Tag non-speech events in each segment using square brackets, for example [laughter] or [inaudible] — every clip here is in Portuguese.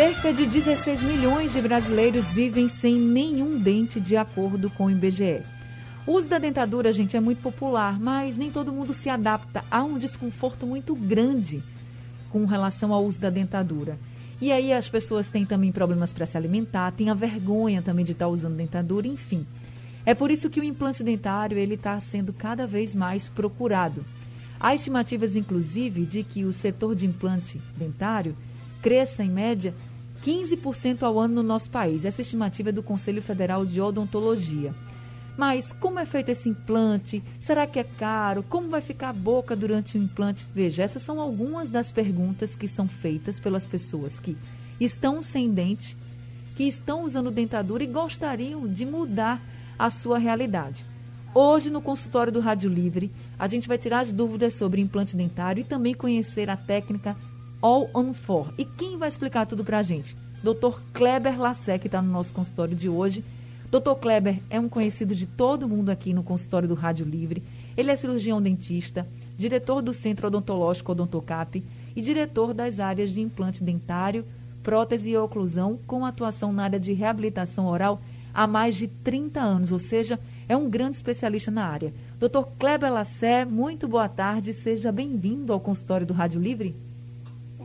Cerca de 16 milhões de brasileiros vivem sem nenhum dente, de acordo com o IBGE. O uso da dentadura, gente, é muito popular, mas nem todo mundo se adapta. Há um desconforto muito grande com relação ao uso da dentadura. E aí as pessoas têm também problemas para se alimentar, têm a vergonha também de estar usando dentadura, enfim. É por isso que o implante dentário ele está sendo cada vez mais procurado. Há estimativas, inclusive, de que o setor de implante dentário cresça, em média, 15% ao ano no nosso país. Essa estimativa é do Conselho Federal de Odontologia. Mas como é feito esse implante? Será que é caro? Como vai ficar a boca durante o implante? Veja, essas são algumas das perguntas que são feitas pelas pessoas que estão sem dente, que estão usando dentadura e gostariam de mudar a sua realidade. Hoje, no consultório do Rádio Livre, a gente vai tirar as dúvidas sobre implante dentário e também conhecer a técnica All on Four. E quem vai explicar tudo para a gente? Dr. Kleber Lassé, que está no nosso consultório de hoje Dr. Kleber é um conhecido de todo mundo aqui no consultório do Rádio Livre. Ele é cirurgião dentista, diretor do Centro Odontológico Odontocap e diretor das áreas de implante dentário, prótese e oclusão, com atuação na área de reabilitação oral há mais de 30 anos, ou seja, é um grande especialista na área. Dr. Kleber Lassé, muito boa tarde, seja bem-vindo ao consultório do Rádio Livre.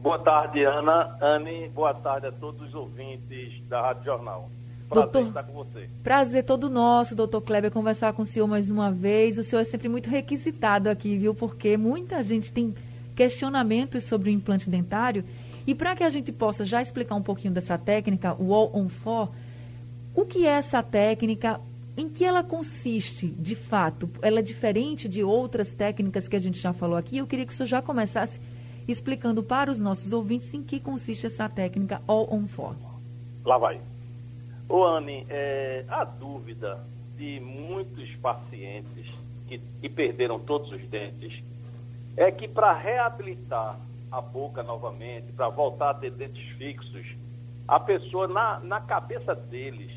Boa tarde, Ana. Anne, boa tarde a todos os ouvintes da Rádio Jornal. Prazer doutor, estar com você. Prazer todo nosso, doutor Kleber, conversar com o senhor mais uma vez. O senhor é sempre muito requisitado aqui, viu? Porque muita gente tem questionamentos sobre o implante dentário. E para que a gente possa já explicar um pouquinho dessa técnica, o All on Four, o que é essa técnica? Em que ela consiste, de fato? Ela é diferente de outras técnicas que a gente já falou aqui? Eu queria que o senhor já começasse explicando para os nossos ouvintes em que consiste essa técnica All on Four. Lá vai. Ô, Anne, é, a dúvida de muitos pacientes que, que perderam todos os dentes é que para reabilitar a boca novamente, para voltar a ter dentes fixos, a pessoa, na, na cabeça deles,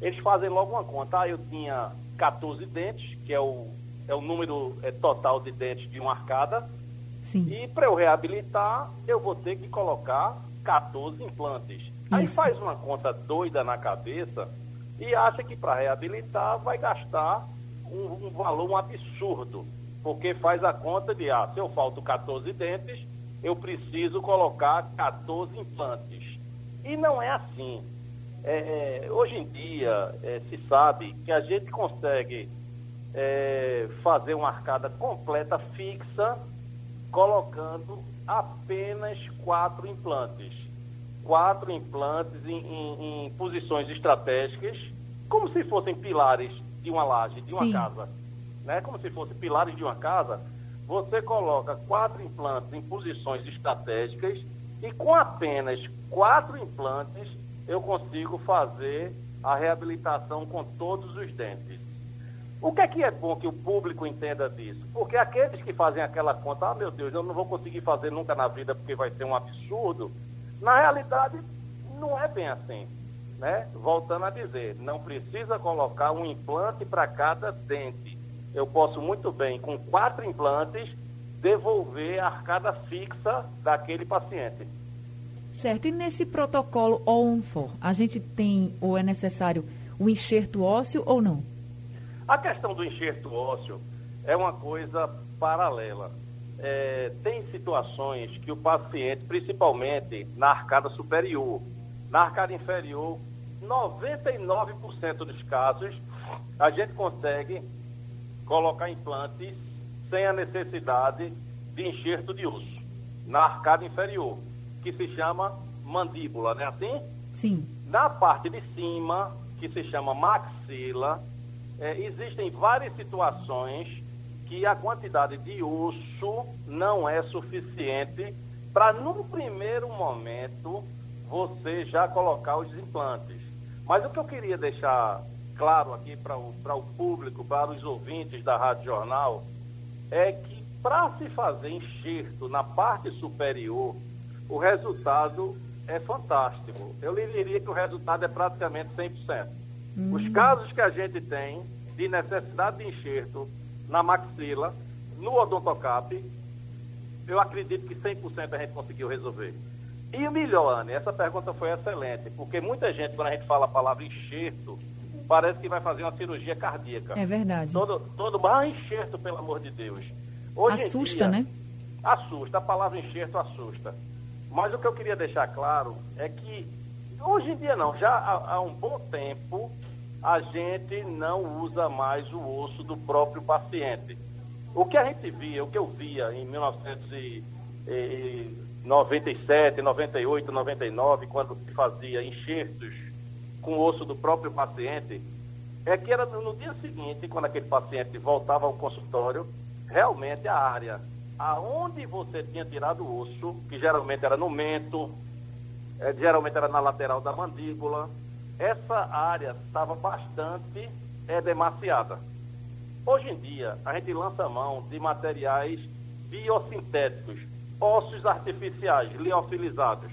eles fazem logo uma conta. Ah, eu tinha 14 dentes, que é o, é o número é, total de dentes de uma arcada. Sim. E para eu reabilitar, eu vou ter que colocar 14 implantes. Aí faz uma conta doida na cabeça e acha que para reabilitar vai gastar um, um, valor um absurdo. Porque faz a conta de, ah, se eu falto 14 dentes, eu preciso colocar 14 implantes. E não é assim. É, é, hoje em dia, é, se sabe que a gente consegue é, fazer uma arcada completa fixa colocando apenas quatro implantes quatro implantes em, em, em, posições estratégicas, como se fossem pilares de uma laje, de uma Sim. casa. Né? Como se fossem pilares de uma casa, você coloca quatro implantes em posições estratégicas e com apenas quatro implantes eu consigo fazer a reabilitação com todos os dentes. O que é que é bom que o público entenda disso? Porque aqueles que fazem aquela conta, ah, meu Deus, eu não vou conseguir fazer nunca na vida porque vai ser um absurdo, na realidade, não é bem assim. Né? Voltando a dizer, não precisa colocar um implante para cada dente. Eu posso muito bem, com quatro implantes, devolver a arcada fixa daquele paciente. Certo. E nesse protocolo ONFOR, a gente tem ou é necessário o enxerto ósseo ou não? A questão do enxerto ósseo é uma coisa paralela é, tem situações que o paciente, principalmente na arcada superior, na arcada inferior, 99% dos casos, a gente consegue colocar implantes sem a necessidade de enxerto de osso, na arcada inferior, que se chama mandíbula, não é assim? Sim. Na parte de cima, que se chama maxila, é, existem várias situações que a quantidade de osso não é suficiente para, num primeiro momento, você já colocar os implantes. Mas o que eu queria deixar claro aqui para o, o público, para os ouvintes da Rádio Jornal, é que para se fazer enxerto na parte superior, o resultado é fantástico. Eu lhe diria que o resultado é praticamente 100%. Hum. Os casos que a gente tem de necessidade de enxerto na maxila, no odontocap, eu acredito que 100% a gente conseguiu resolver. E o melhor, Anne, essa pergunta foi excelente, porque muita gente, quando a gente fala a palavra enxerto, parece que vai fazer uma cirurgia cardíaca. É verdade. Todo, todo ah, enxerto, pelo amor de Deus. Hoje assusta, dia, né? Assusta, a palavra enxerto assusta. Mas o que eu queria deixar claro é que, hoje em dia não, já há, há um bom tempo, a gente não usa mais o osso do próprio paciente. O que a gente via, o que eu via em 1997, 98, 99, quando se fazia enxertos com o osso do próprio paciente, é que era no dia seguinte, quando aquele paciente voltava ao consultório, realmente a área aonde você tinha tirado o osso, que geralmente era no mento, é, geralmente era na lateral da mandíbula, essa área estava bastante edemaciada. Hoje em dia, a gente lança mão de materiais biosintéticos, ossos artificiais, liofilizados.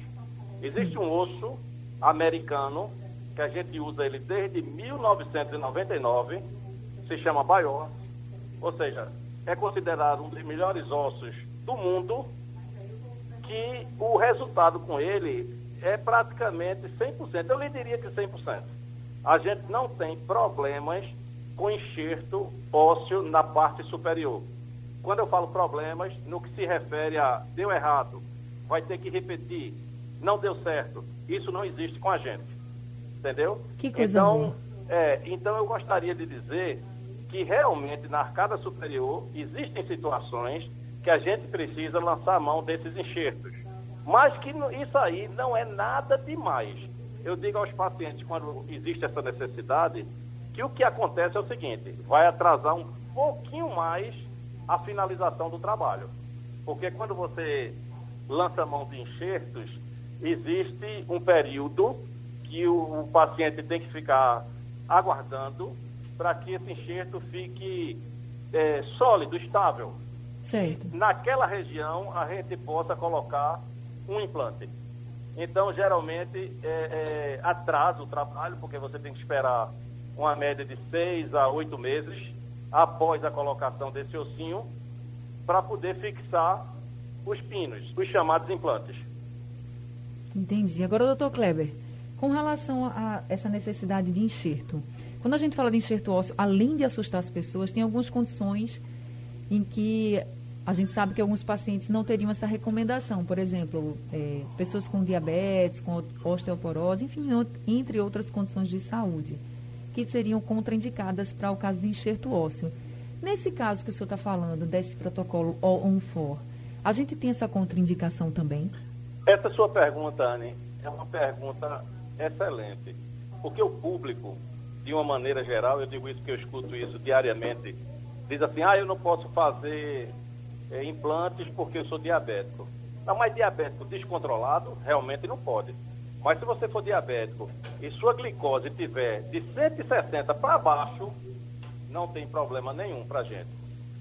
Existe um osso americano, que a gente usa ele desde 1999, se chama Bios, ou seja, é considerado um dos melhores ossos do mundo, que o resultado com ele é praticamente 100%. Eu lhe diria que 100%. A gente não tem problemas com enxerto ósseo na parte superior. Quando eu falo problemas, no que se refere a deu errado, vai ter que repetir, não deu certo, isso não existe com a gente. Entendeu? Que coisa então. É, então eu gostaria de dizer que realmente na arcada superior existem situações que a gente precisa lançar a mão desses enxertos. Mas que isso aí não é nada demais. Eu digo aos pacientes, quando existe essa necessidade, que o que acontece é o seguinte: vai atrasar um pouquinho mais a finalização do trabalho. Porque quando você lança mão de enxertos, existe um período que o, o paciente tem que ficar aguardando para que esse enxerto fique é, sólido, estável. Certo. Naquela região, a gente possa colocar um implante. Então, geralmente, é, é, atrasa o trabalho, porque você tem que esperar uma média de seis a oito meses após a colocação desse ossinho para poder fixar os pinos, os chamados implantes. Entendi. Agora, doutor Kleber, com relação a essa necessidade de enxerto, quando a gente fala de enxerto ósseo, além de assustar as pessoas, tem algumas condições em que a gente sabe que alguns pacientes não teriam essa recomendação. Por exemplo, é, pessoas com diabetes, com osteoporose, enfim, entre outras condições de saúde, que seriam contraindicadas para o caso de enxerto ósseo. Nesse caso que o senhor está falando, desse protocolo O1FOR, a gente tem essa contraindicação também? Essa sua pergunta, Anne, é uma pergunta excelente, porque o público de uma maneira geral, eu digo isso porque eu escuto isso diariamente, diz assim, ah, eu não posso fazer é, implantes porque eu sou diabético. Não, mas diabético descontrolado, realmente não pode. Mas se você for diabético e sua glicose tiver de 160 para baixo, não tem problema nenhum para gente.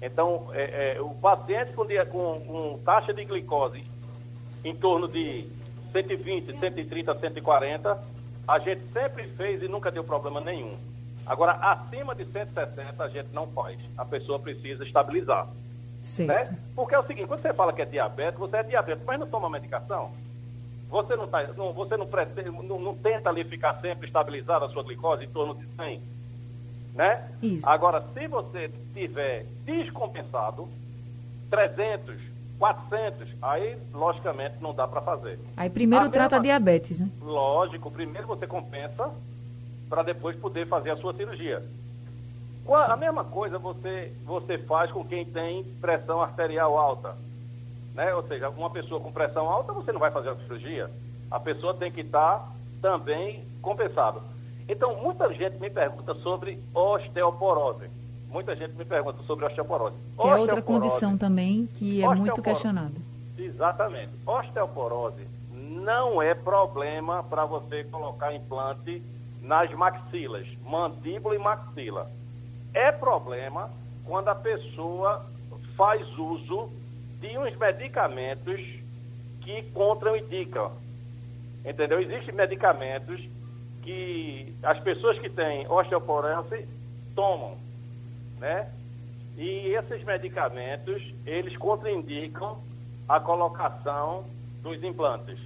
Então, é, é, o paciente com, com, com taxa de glicose em torno de 120, 130, 140, a gente sempre fez e nunca deu problema nenhum. Agora, acima de 160, a gente não faz. A pessoa precisa estabilizar. Sim. Né? Porque é o seguinte, quando você fala que é diabético, você é diabético, mas não toma medicação. Você não, tá, não, você não, pretende, não, não tenta ali ficar sempre estabilizado a sua glicose em torno de 100. Né? Isso. Agora, se você tiver descompensado, 300, 400, aí logicamente não dá para fazer. Aí primeiro a trata mesma, diabetes, né? Lógico, primeiro você compensa para depois poder fazer a sua cirurgia. A mesma coisa você, você faz com quem tem pressão arterial alta. Né? Ou seja, uma pessoa com pressão alta, você não vai fazer a cirurgia. A pessoa tem que estar também compensado. Então, muita gente me pergunta sobre osteoporose muita gente me pergunta sobre osteoporose. Que osteoporose, é outra condição também que é muito questionada. Exatamente. Osteoporose não é problema para você colocar implante nas maxilas, mandíbula e maxila. É problema quando a pessoa faz uso de uns medicamentos que contraindicam. Entendeu? Existem medicamentos que as pessoas que têm osteoporose tomam, né? E esses medicamentos, eles contraindicam a colocação dos implantes.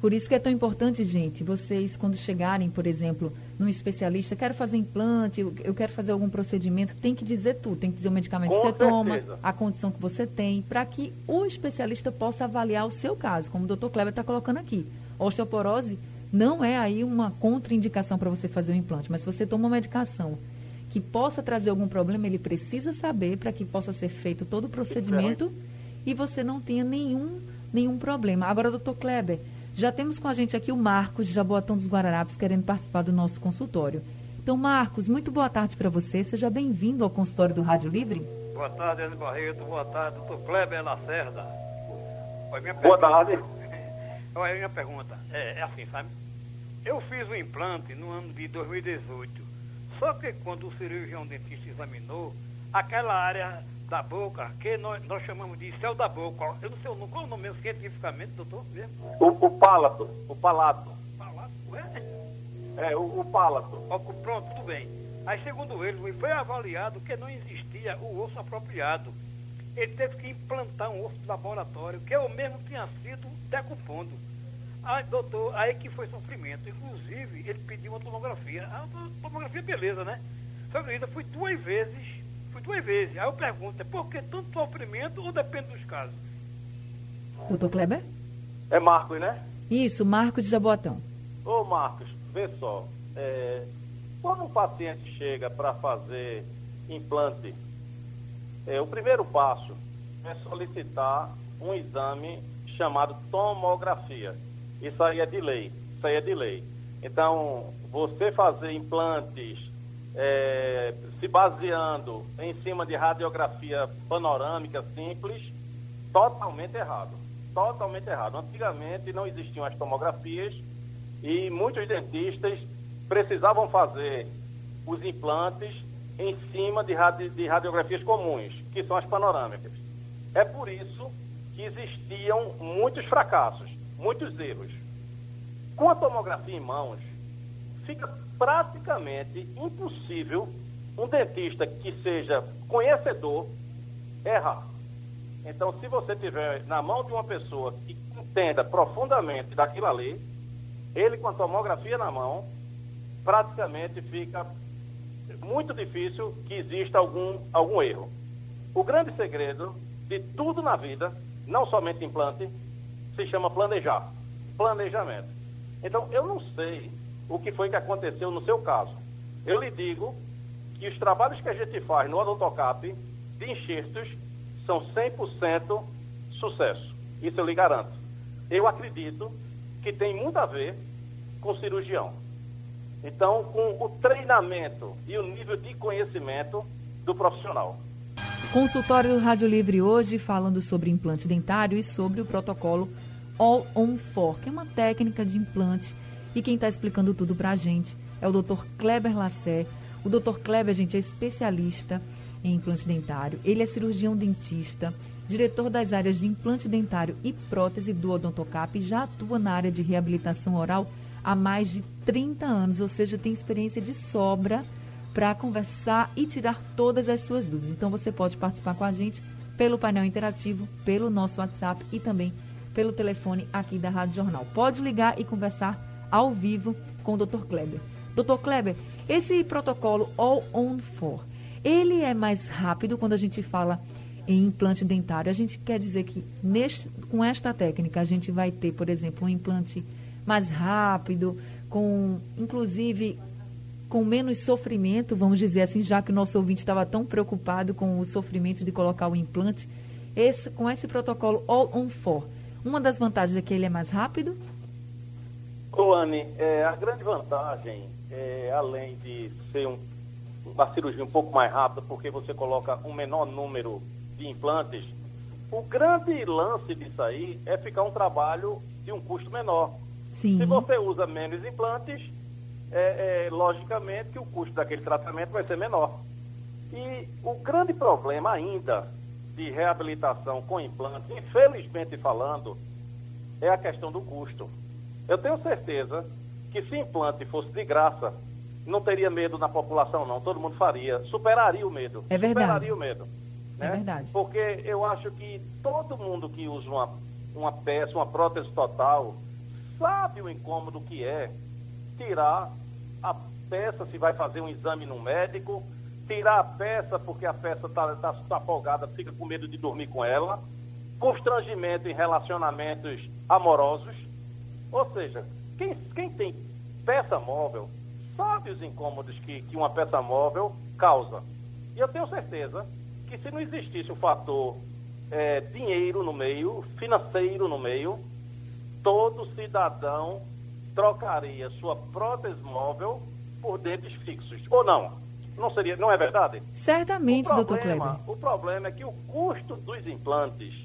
Por isso que é tão importante, gente, vocês quando chegarem, por exemplo, num especialista, quero fazer implante, eu quero fazer algum procedimento, tem que dizer tudo, tem que dizer o medicamento Com que você certeza. toma, a condição que você tem, para que o especialista possa avaliar o seu caso, como o doutor Kleber está colocando aqui. Osteoporose não é aí uma contraindicação para você fazer o implante, mas se você toma uma medicação que possa trazer algum problema, ele precisa saber para que possa ser feito todo o procedimento e você não tenha nenhum, nenhum problema. Agora, doutor Kleber, já temos com a gente aqui o Marcos de Jaboatão dos Guararapes querendo participar do nosso consultório. Então, Marcos, muito boa tarde para você. Seja bem-vindo ao consultório do Rádio Livre. Boa tarde, Ana Barreto. Boa tarde, doutor Kleber Lacerda. Boa tarde. [laughs] Olha, minha pergunta é, é assim, sabe? Eu fiz o implante no ano de 2018. Só que quando o cirurgião dentista examinou, aquela área da boca, que nós, nós chamamos de céu da boca, eu não sei qual é o nome mesmo cientificamente, doutor? O, o palato, o palato. Palato, é? É, o, o palato. Pronto, tudo bem. Aí, segundo ele, foi avaliado que não existia o osso apropriado. Ele teve que implantar um osso de laboratório, que eu mesmo tinha sido decompondo. Aí, doutor, aí que foi sofrimento. Inclusive, ele pediu uma tomografia. A tomografia, beleza, né? Só que ainda fui duas vezes, fui duas vezes. Aí eu pergunto, é por que tanto sofrimento ou depende dos casos? Doutor Kleber? É Marcos, né? Isso, Marcos de Jaboatão. Ô Marcos, vê só. É, quando um paciente chega para fazer implante, é, o primeiro passo é solicitar um exame chamado tomografia. Isso aí é de lei. Isso aí é de lei. Então, você fazer implantes é, se baseando em cima de radiografia panorâmica simples, totalmente errado. Totalmente errado. Antigamente não existiam as tomografias e muitos dentistas precisavam fazer os implantes em cima de, radi de radiografias comuns, que são as panorâmicas. É por isso que existiam muitos fracassos muitos erros. Com a tomografia em mãos, fica praticamente impossível um dentista que seja conhecedor errar. Então, se você tiver na mão de uma pessoa que entenda profundamente daquilo ali, ele com a tomografia na mão, praticamente fica muito difícil que exista algum, algum erro. O grande segredo de tudo na vida, não somente implante, se chama planejar. Planejamento. Então, eu não sei o que foi que aconteceu no seu caso. Eu lhe digo que os trabalhos que a gente faz no odontocap de enxertos são 100% sucesso. Isso eu lhe garanto. Eu acredito que tem muito a ver com cirurgião. Então, com o treinamento e o nível de conhecimento do profissional. Consultório do Rádio Livre hoje falando sobre implante dentário e sobre o protocolo All On 4, que é uma técnica de implante. E quem está explicando tudo para a gente é o Dr. Kleber Lassé. O Dr. Kleber, gente, é especialista em implante dentário. Ele é cirurgião dentista, diretor das áreas de implante dentário e prótese do Odontocap e já atua na área de reabilitação oral há mais de 30 anos, ou seja, tem experiência de sobra para conversar e tirar todas as suas dúvidas. Então você pode participar com a gente pelo painel interativo, pelo nosso WhatsApp e também pelo telefone aqui da Rádio Jornal. Pode ligar e conversar ao vivo com o Dr. Kleber. Dr. Kleber, esse protocolo All On 4, ele é mais rápido quando a gente fala em implante dentário. A gente quer dizer que neste, com esta técnica a gente vai ter, por exemplo, um implante mais rápido, com inclusive com menos sofrimento, vamos dizer assim, já que o nosso ouvinte estava tão preocupado com o sofrimento de colocar o implante. Esse, com esse protocolo All On 4, uma das vantagens é que ele é mais rápido? Coane, é, a grande vantagem, é, além de ser um, uma cirurgia um pouco mais rápida, porque você coloca um menor número de implantes, o grande lance disso aí é ficar um trabalho de um custo menor. Sim. Se você usa menos implantes, é, é, logicamente que o custo daquele tratamento vai ser menor. E o grande problema ainda de reabilitação com implantes, infelizmente falando, é a questão do custo. Eu tenho certeza que se implante fosse de graça, não teria medo na população, não. Todo mundo faria. Superaria o medo. É verdade. Superaria o medo. É né? É verdade. Porque eu acho que todo mundo que usa uma, uma peça, uma prótese total, sabe o incômodo que é tirar a peça se vai fazer um exame no médico, tirar a peça porque a peça está tá, tá folgada, fica com medo de dormir com ela, constrangimento em relacionamentos amorosos. Ou seja, quem, quem tem peça móvel sabe os incômodos que, que uma peça móvel causa. E eu tenho certeza que se não existisse o fator é, dinheiro no meio, financeiro no meio, todo cidadão trocaria sua prótese móvel por dentes fixos. Ou não? Não seria, não é verdade? Certamente, doutor Kleber. O problema é que o custo dos implantes,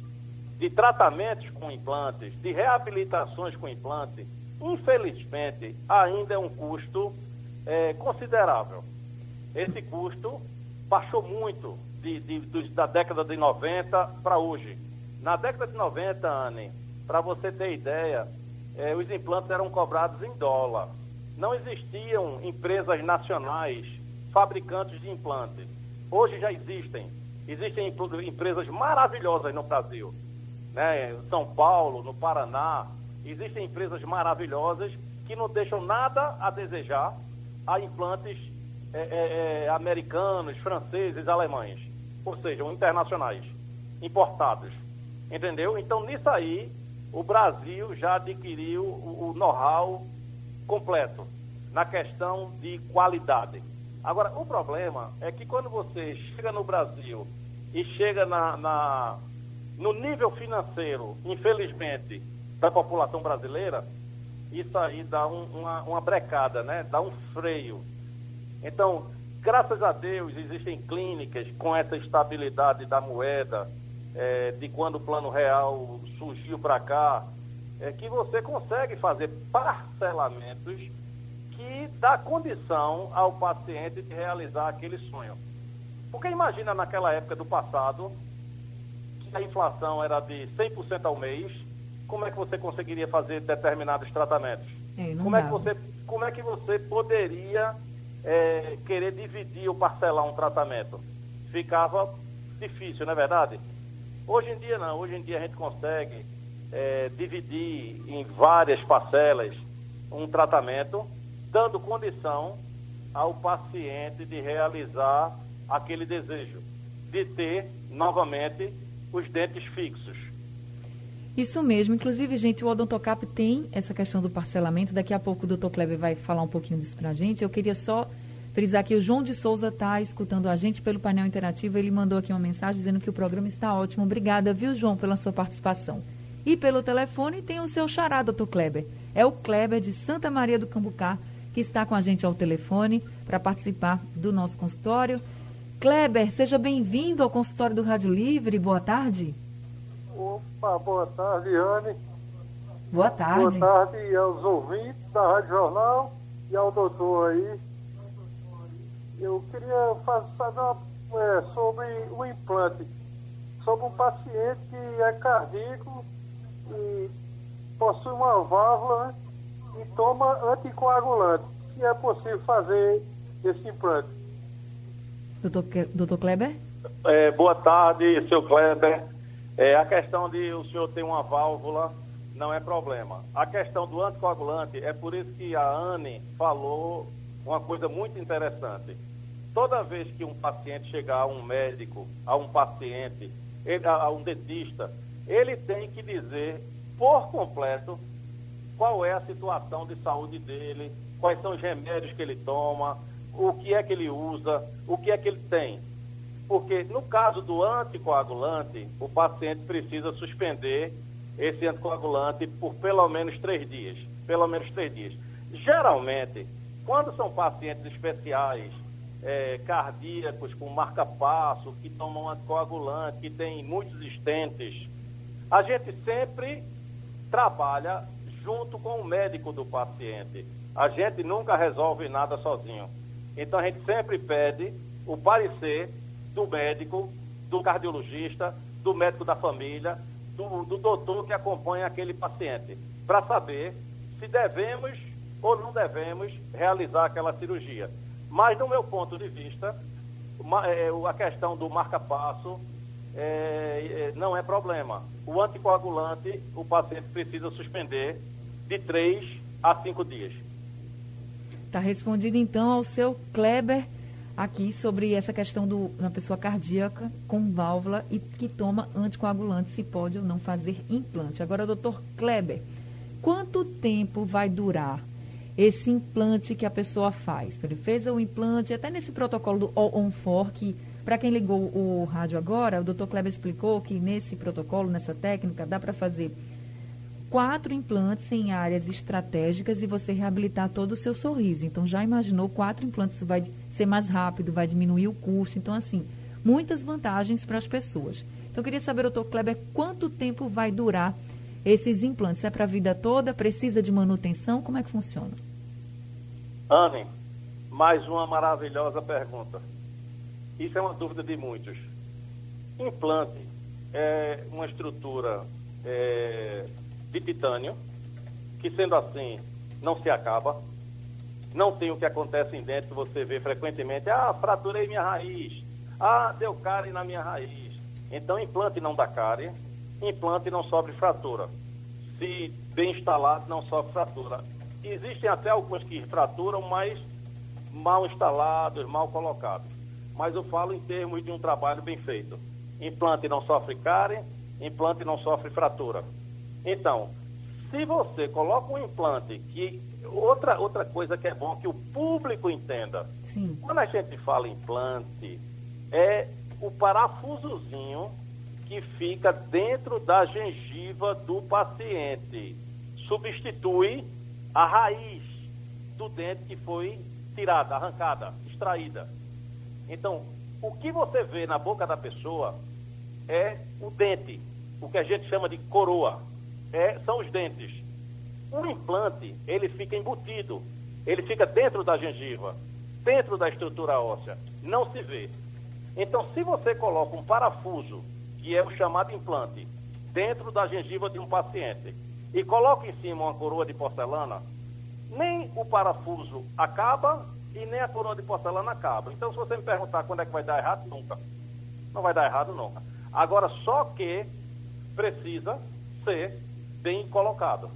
de tratamentos com implantes, de reabilitações com implantes, infelizmente, ainda é um custo é, considerável. Esse custo baixou muito de, de, de, da década de 90 para hoje. Na década de 90, Anne, para você ter ideia, é, os implantes eram cobrados em dólar. Não existiam empresas nacionais fabricantes de implantes. Hoje já existem. Existem empresas maravilhosas no Brasil. Né? São Paulo, no Paraná. Existem empresas maravilhosas que não deixam nada a desejar a implantes é, é, americanos, franceses, alemães. Ou seja, internacionais, importados. Entendeu? Então, nisso aí, o Brasil já adquiriu o, o know-how completo na questão de qualidade. Agora, o problema é que quando você chega no Brasil e chega na, na no nível financeiro, infelizmente, da população brasileira, isso aí dá um, uma, uma brecada, né? Dá um freio. Então, graças a Deus, existem clínicas com essa estabilidade da moeda, é, de quando o plano real surgiu para cá, é que você consegue fazer parcelamentos que dá condição ao paciente de realizar aquele sonho. Porque imagina naquela época do passado, que a inflação era de 100% ao mês, como é que você conseguiria fazer determinados tratamentos? É, como, é que você, como é que você poderia é, querer dividir ou parcelar um tratamento? Ficava difícil, não é verdade? Hoje em dia não, hoje em dia a gente consegue é, dividir em várias parcelas um tratamento, dando condição ao paciente de realizar aquele desejo, de ter novamente os dentes fixos. Isso mesmo. Inclusive, gente, o Odontocap tem essa questão do parcelamento. Daqui a pouco o doutor Kleber vai falar um pouquinho disso para a gente. Eu queria só frisar que o João de Souza está escutando a gente pelo painel interativo. Ele mandou aqui uma mensagem dizendo que o programa está ótimo. Obrigada, viu, João, pela sua participação. E pelo telefone tem o seu xará, doutor Kleber. É o Kleber de Santa Maria do Cambucá, que está com a gente ao telefone para participar do nosso consultório. Kleber, seja bem-vindo ao consultório do Rádio Livre. Boa tarde. Opa, boa tarde, Anne. Boa tarde. Boa tarde aos ouvintes da Rádio Jornal e ao doutor aí. Eu queria fazer uma, é, sobre o implante, sobre um paciente que é cardíaco e possui uma válvula né, e toma anticoagulante. Se é possível fazer esse implante. Doutor, doutor Kleber? É, boa tarde, seu Kleber. É, a questão de o senhor ter uma válvula não é problema. A questão do anticoagulante é por isso que a Anne falou uma coisa muito interessante. Toda vez que um paciente chegar a um médico, a um paciente, a um dentista, ele tem que dizer por completo qual é a situação de saúde dele, quais são os remédios que ele toma, o que é que ele usa, o que é que ele tem. Porque no caso do anticoagulante, o paciente precisa suspender esse anticoagulante por pelo menos três dias. Pelo menos três dias. Geralmente, quando são pacientes especiais, é, cardíacos com marca-passo, que tomam anticoagulante, que têm muitos estentes, a gente sempre trabalha junto com o médico do paciente. A gente nunca resolve nada sozinho. Então a gente sempre pede o parecer do médico, do cardiologista, do médico da família, do, do doutor que acompanha aquele paciente, para saber se devemos ou não devemos realizar aquela cirurgia. Mas, do meu ponto de vista, é, a questão do marca-passo é, é, não é problema. O anticoagulante, o paciente precisa suspender de 3 a 5 dias. Está respondido, então, ao seu Kleber aqui sobre essa questão do, uma pessoa cardíaca com válvula e que toma anticoagulante, se pode ou não fazer implante. Agora, doutor Kleber, quanto tempo vai durar esse implante que a pessoa faz? Ele fez o implante, até nesse protocolo do On-For, que para quem ligou o rádio agora, o doutor Kleber explicou que nesse protocolo, nessa técnica, dá para fazer quatro implantes em áreas estratégicas e você reabilitar todo o seu sorriso. Então, já imaginou quatro implantes, vai ser mais rápido, vai diminuir o custo. Então, assim, muitas vantagens para as pessoas. Então, eu queria saber, doutor Kleber, quanto tempo vai durar esses implantes? É para a vida toda? Precisa de manutenção? Como é que funciona? Anne, mais uma maravilhosa pergunta. Isso é uma dúvida de muitos. Implante é uma estrutura é, de titânio, que sendo assim, não se acaba. Não tem o que acontece em dentro, você vê frequentemente, ah, fraturei minha raiz, ah, deu cárie na minha raiz. Então, implante não dá cárie, implante não sofre fratura. Se bem instalado, não sofre fratura. Existem até alguns que fraturam, mas mal instalados, mal colocados mas eu falo em termos de um trabalho bem feito. Implante não sofre cárie, implante não sofre fratura. Então, se você coloca um implante que outra outra coisa que é bom que o público entenda. Sim. Quando a gente fala implante, é o parafusozinho que fica dentro da gengiva do paciente. Substitui a raiz do dente que foi tirada, arrancada, extraída. Então, o que você vê na boca da pessoa é o dente, o que a gente chama de coroa, é, são os dentes. O implante, ele fica embutido, ele fica dentro da gengiva, dentro da estrutura óssea, não se vê. Então, se você coloca um parafuso, que é o chamado implante, dentro da gengiva de um paciente, e coloca em cima uma coroa de porcelana, nem o parafuso acaba e nem a coroa de porcelana acaba. Então, se você me perguntar quando é que vai dar errado, nunca. Não vai dar errado nunca. Agora, só que precisa ser bem colocado.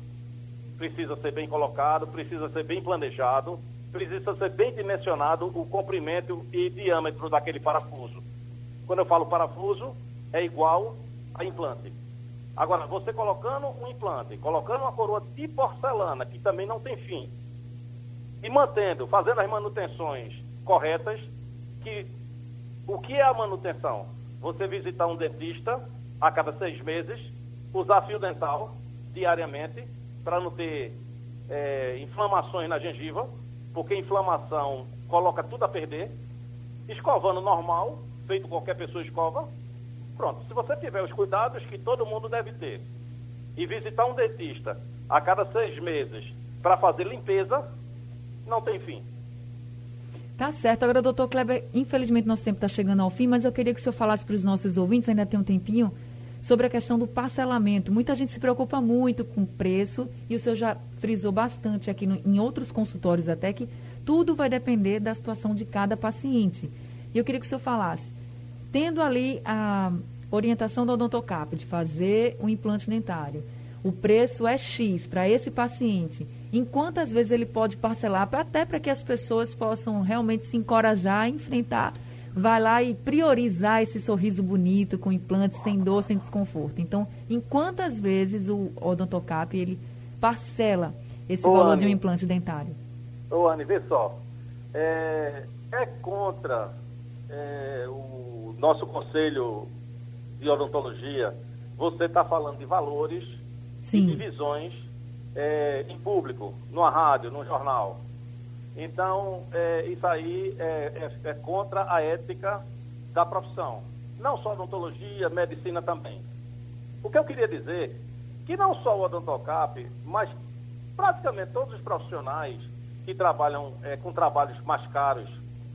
Precisa ser bem colocado, precisa ser bem planejado, precisa ser bem dimensionado o comprimento e diâmetro daquele parafuso. Quando eu falo parafuso, é igual a implante. Agora, você colocando um implante, colocando uma coroa de porcelana, que também não tem fim, e mantendo, fazendo as manutenções corretas, que o que é a manutenção? Você visitar um dentista a cada seis meses, usar fio dental diariamente para não ter é, inflamações na gengiva, porque inflamação coloca tudo a perder. Escovando normal, feito qualquer pessoa escova. Pronto, se você tiver os cuidados que todo mundo deve ter e visitar um dentista a cada seis meses para fazer limpeza, não tem fim. Tá certo. Agora, doutor Kleber, infelizmente nosso tempo está chegando ao fim, mas eu queria que o senhor falasse para os nossos ouvintes, ainda tem um tempinho, sobre a questão do parcelamento. Muita gente se preocupa muito com o preço e o senhor já frisou bastante aqui no, em outros consultórios até que tudo vai depender da situação de cada paciente. E eu queria que o senhor falasse, tendo ali a orientação do odontocap de fazer um implante dentário, o preço é X para esse paciente, em quantas vezes ele pode parcelar, até para que as pessoas possam realmente se encorajar a enfrentar, vai lá e priorizar esse sorriso bonito com implante, sem dor, sem desconforto. Então, em quantas vezes o odontocap ele parcela esse Ô, valor Anny, de um implante dentário? Ô, Anne, vê só, é, é contra é, o nosso conselho de odontologia você está falando de valores Sim. divisões é, em público, numa rádio, num jornal. Então, é, isso aí é, é, é, contra a ética da profissão. Não só odontologia, medicina também. O que eu queria dizer que não só o odontocap, mas praticamente todos os profissionais que trabalham é, com trabalhos mais caros,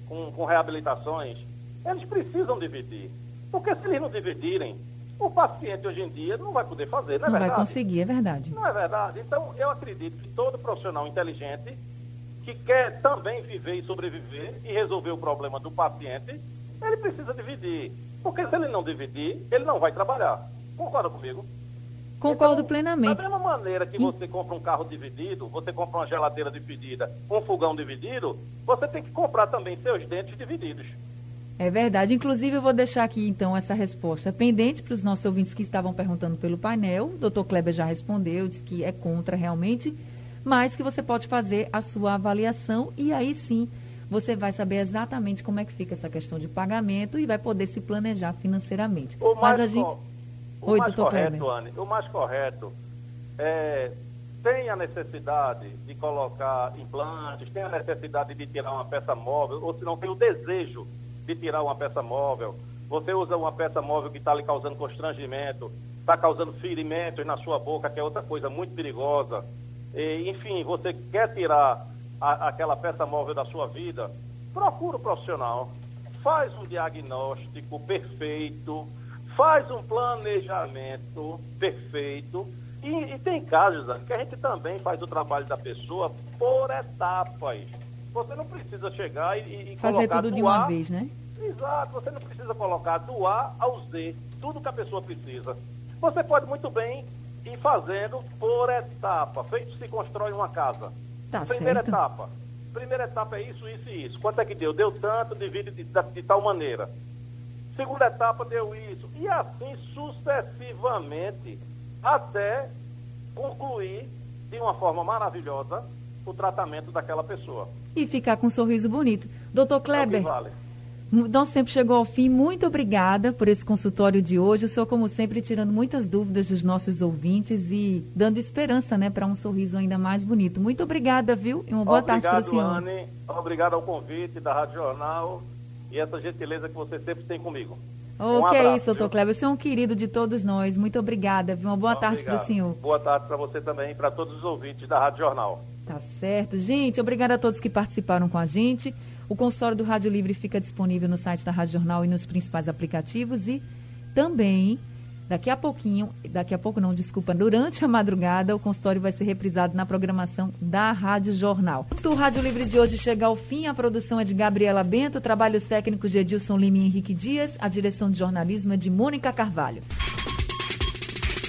com, com reabilitações, eles precisam dividir. Porque se eles não dividirem, o paciente hoje em dia não vai poder fazer, não é não verdade? vai conseguir, é verdade. Não é verdade? Então, eu acredito que todo profissional inteligente que quer também viver e sobreviver e resolver o problema do paciente, ele precisa dividir. Porque se ele não dividir, ele não vai trabalhar. Concorda comigo? Concordo então, plenamente. Da mesma maneira que você compra um carro dividido, você compra uma geladeira dividida, um fogão dividido, você tem que comprar também seus dentes divididos. É verdade. Inclusive, eu vou deixar aqui, então, essa resposta pendente para os nossos ouvintes que estavam perguntando pelo painel. O doutor Kleber já respondeu, disse que é contra realmente, mas que você pode fazer a sua avaliação e aí sim você vai saber exatamente como é que fica essa questão de pagamento e vai poder se planejar financeiramente. O mas a gente. O Oi, mais doutor correto, Kleber. Anne, o mais correto é tem a necessidade de colocar implantes, tem a necessidade de tirar uma peça móvel, ou se não tem o desejo de tirar uma peça móvel, você usa uma peça móvel que está lhe causando constrangimento, está causando ferimentos na sua boca, que é outra coisa muito perigosa. E, enfim, você quer tirar a, aquela peça móvel da sua vida, procura o um profissional, faz um diagnóstico perfeito, faz um planejamento perfeito. E, e tem casos que a gente também faz o trabalho da pessoa por etapas. Você não precisa chegar e, e Fazer tudo do de uma vez, né? Exato, você não precisa colocar do A ao Z, tudo que a pessoa precisa. Você pode muito bem ir fazendo por etapa. Feito se constrói uma casa. Tá Primeira certo. etapa. Primeira etapa é isso, isso e isso. Quanto é que deu? Deu tanto, divide de, de, de tal maneira. Segunda etapa deu isso. E assim sucessivamente, até concluir de uma forma maravilhosa o tratamento daquela pessoa. E ficar com um sorriso bonito. Doutor Kleber, é vale. Nosso tempo chegou ao fim. Muito obrigada por esse consultório de hoje. O senhor, como sempre, tirando muitas dúvidas dos nossos ouvintes e dando esperança né, para um sorriso ainda mais bonito. Muito obrigada, viu? E uma boa Obrigado, tarde para o senhor. Anne. Obrigado ao convite da Rádio Jornal e essa gentileza que você sempre tem comigo. Oh, um que abraço, é isso, doutor viu? Kleber. Você é um querido de todos nós. Muito obrigada. Viu? Uma boa tarde para o Obrigado. senhor. Boa tarde para você também e para todos os ouvintes da Rádio Jornal. Tá certo. Gente, obrigada a todos que participaram com a gente. O consultório do Rádio Livre fica disponível no site da Rádio Jornal e nos principais aplicativos e também daqui a pouquinho, daqui a pouco não, desculpa, durante a madrugada o consultório vai ser reprisado na programação da Rádio Jornal. O Rádio Livre de hoje chega ao fim, a produção é de Gabriela Bento, trabalhos técnicos de Edilson Lima e Henrique Dias, a direção de jornalismo é de Mônica Carvalho.